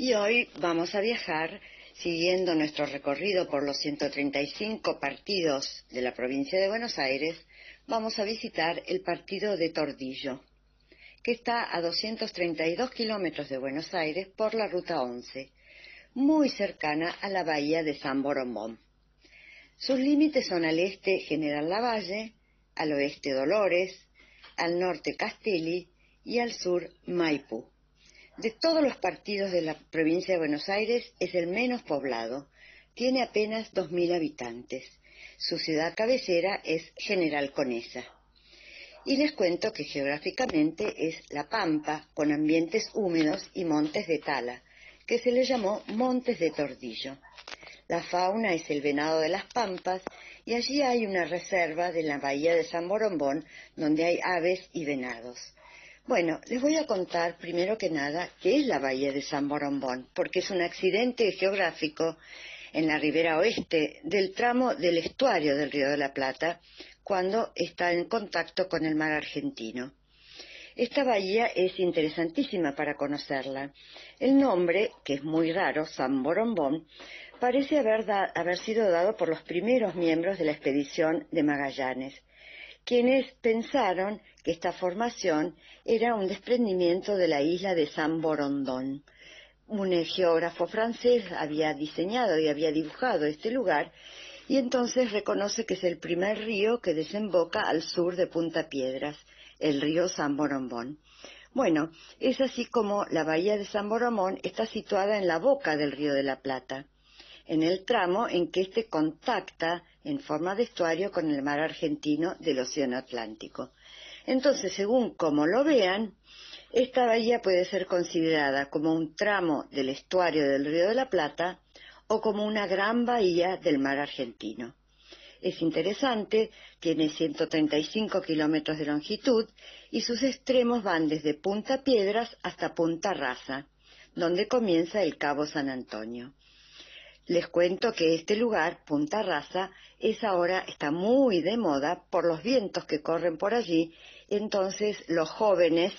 Y hoy vamos a viajar siguiendo nuestro recorrido por los 135 partidos de la provincia de Buenos Aires, vamos a visitar el partido de Tordillo, que está a 232 kilómetros de Buenos Aires por la ruta 11, muy cercana a la bahía de San Borombón. Sus límites son al este General Lavalle, al oeste Dolores, al norte Castelli y al sur Maipú. De todos los partidos de la provincia de Buenos Aires es el menos poblado. Tiene apenas 2.000 habitantes. Su ciudad cabecera es General Conesa. Y les cuento que geográficamente es La Pampa, con ambientes húmedos y montes de tala, que se le llamó Montes de Tordillo. La fauna es el venado de las pampas y allí hay una reserva de la bahía de San Borombón donde hay aves y venados. Bueno, les voy a contar primero que nada qué es la bahía de San Borombón, porque es un accidente geográfico en la ribera oeste del tramo del estuario del Río de la Plata, cuando está en contacto con el mar argentino. Esta bahía es interesantísima para conocerla. El nombre, que es muy raro, San Borombón, parece haber, haber sido dado por los primeros miembros de la expedición de Magallanes quienes pensaron que esta formación era un desprendimiento de la isla de San Borondón. Un geógrafo francés había diseñado y había dibujado este lugar y entonces reconoce que es el primer río que desemboca al sur de Punta Piedras, el río San Borombón. Bueno, es así como la bahía de San Boromón está situada en la boca del río de la Plata en el tramo en que éste contacta en forma de estuario con el mar argentino del Océano Atlántico. Entonces, según como lo vean, esta bahía puede ser considerada como un tramo del estuario del Río de la Plata o como una gran bahía del mar argentino. Es interesante, tiene 135 kilómetros de longitud y sus extremos van desde Punta Piedras hasta Punta Raza, donde comienza el Cabo San Antonio les cuento que este lugar, Punta Raza, es ahora, está muy de moda por los vientos que corren por allí, entonces los jóvenes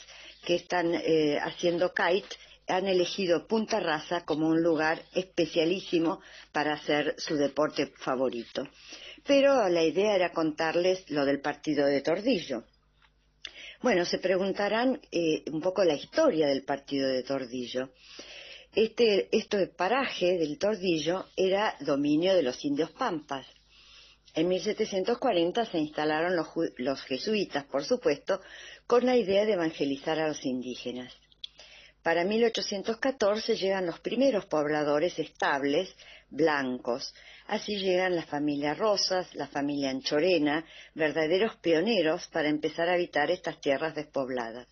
que están eh, haciendo kite han elegido Punta Raza como un lugar especialísimo para hacer su deporte favorito. Pero la idea era contarles lo del partido de Tordillo. Bueno, se preguntarán eh, un poco la historia del partido de Tordillo. Este, paraje del Tordillo era dominio de los indios pampas. En 1740 se instalaron los, los jesuitas, por supuesto, con la idea de evangelizar a los indígenas. Para 1814 llegan los primeros pobladores estables, blancos. Así llegan la familia Rosas, la familia Anchorena, verdaderos pioneros para empezar a habitar estas tierras despobladas.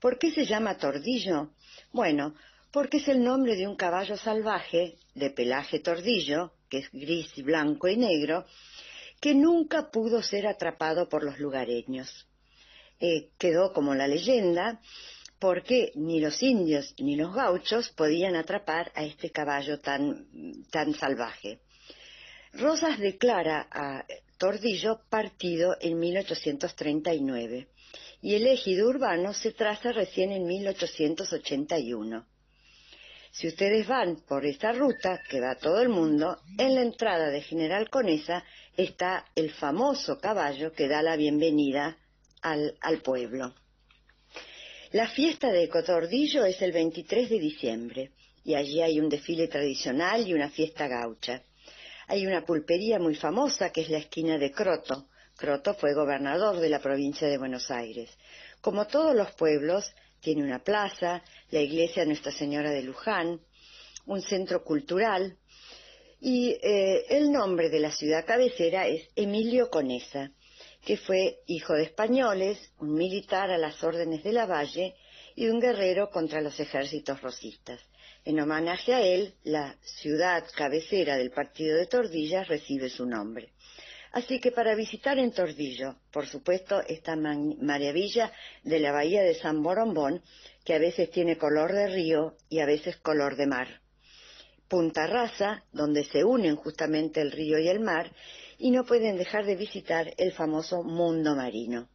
¿Por qué se llama Tordillo? Bueno, porque es el nombre de un caballo salvaje de pelaje tordillo, que es gris, blanco y negro, que nunca pudo ser atrapado por los lugareños. Eh, quedó como la leyenda porque ni los indios ni los gauchos podían atrapar a este caballo tan, tan salvaje. Rosas declara a Tordillo partido en 1839 y el ejido urbano se traza recién en 1881. Si ustedes van por esta ruta, que va todo el mundo, en la entrada de General Conesa está el famoso caballo que da la bienvenida al, pueblo. La fiesta de Cotordillo es el 23 de diciembre y allí hay un desfile tradicional y una fiesta gaucha. Hay una pulpería muy famosa que es la esquina de Croto. Croto fue gobernador de la provincia de Buenos Aires. Como todos los pueblos, tiene una plaza, la iglesia Nuestra Señora de Luján, un centro cultural y eh, el nombre de la ciudad cabecera es Emilio Conesa, que fue hijo de españoles, un militar a las órdenes de la Valle y un guerrero contra los ejércitos rosistas. En homenaje a él, la ciudad cabecera del partido de Tordillas recibe su nombre. Así que para visitar en Tordillo, por supuesto, esta maravilla de la bahía de San Borombón, que a veces tiene color de río y a veces color de mar. Punta Raza, donde se unen justamente el río y el mar, y no pueden dejar de visitar el famoso mundo marino.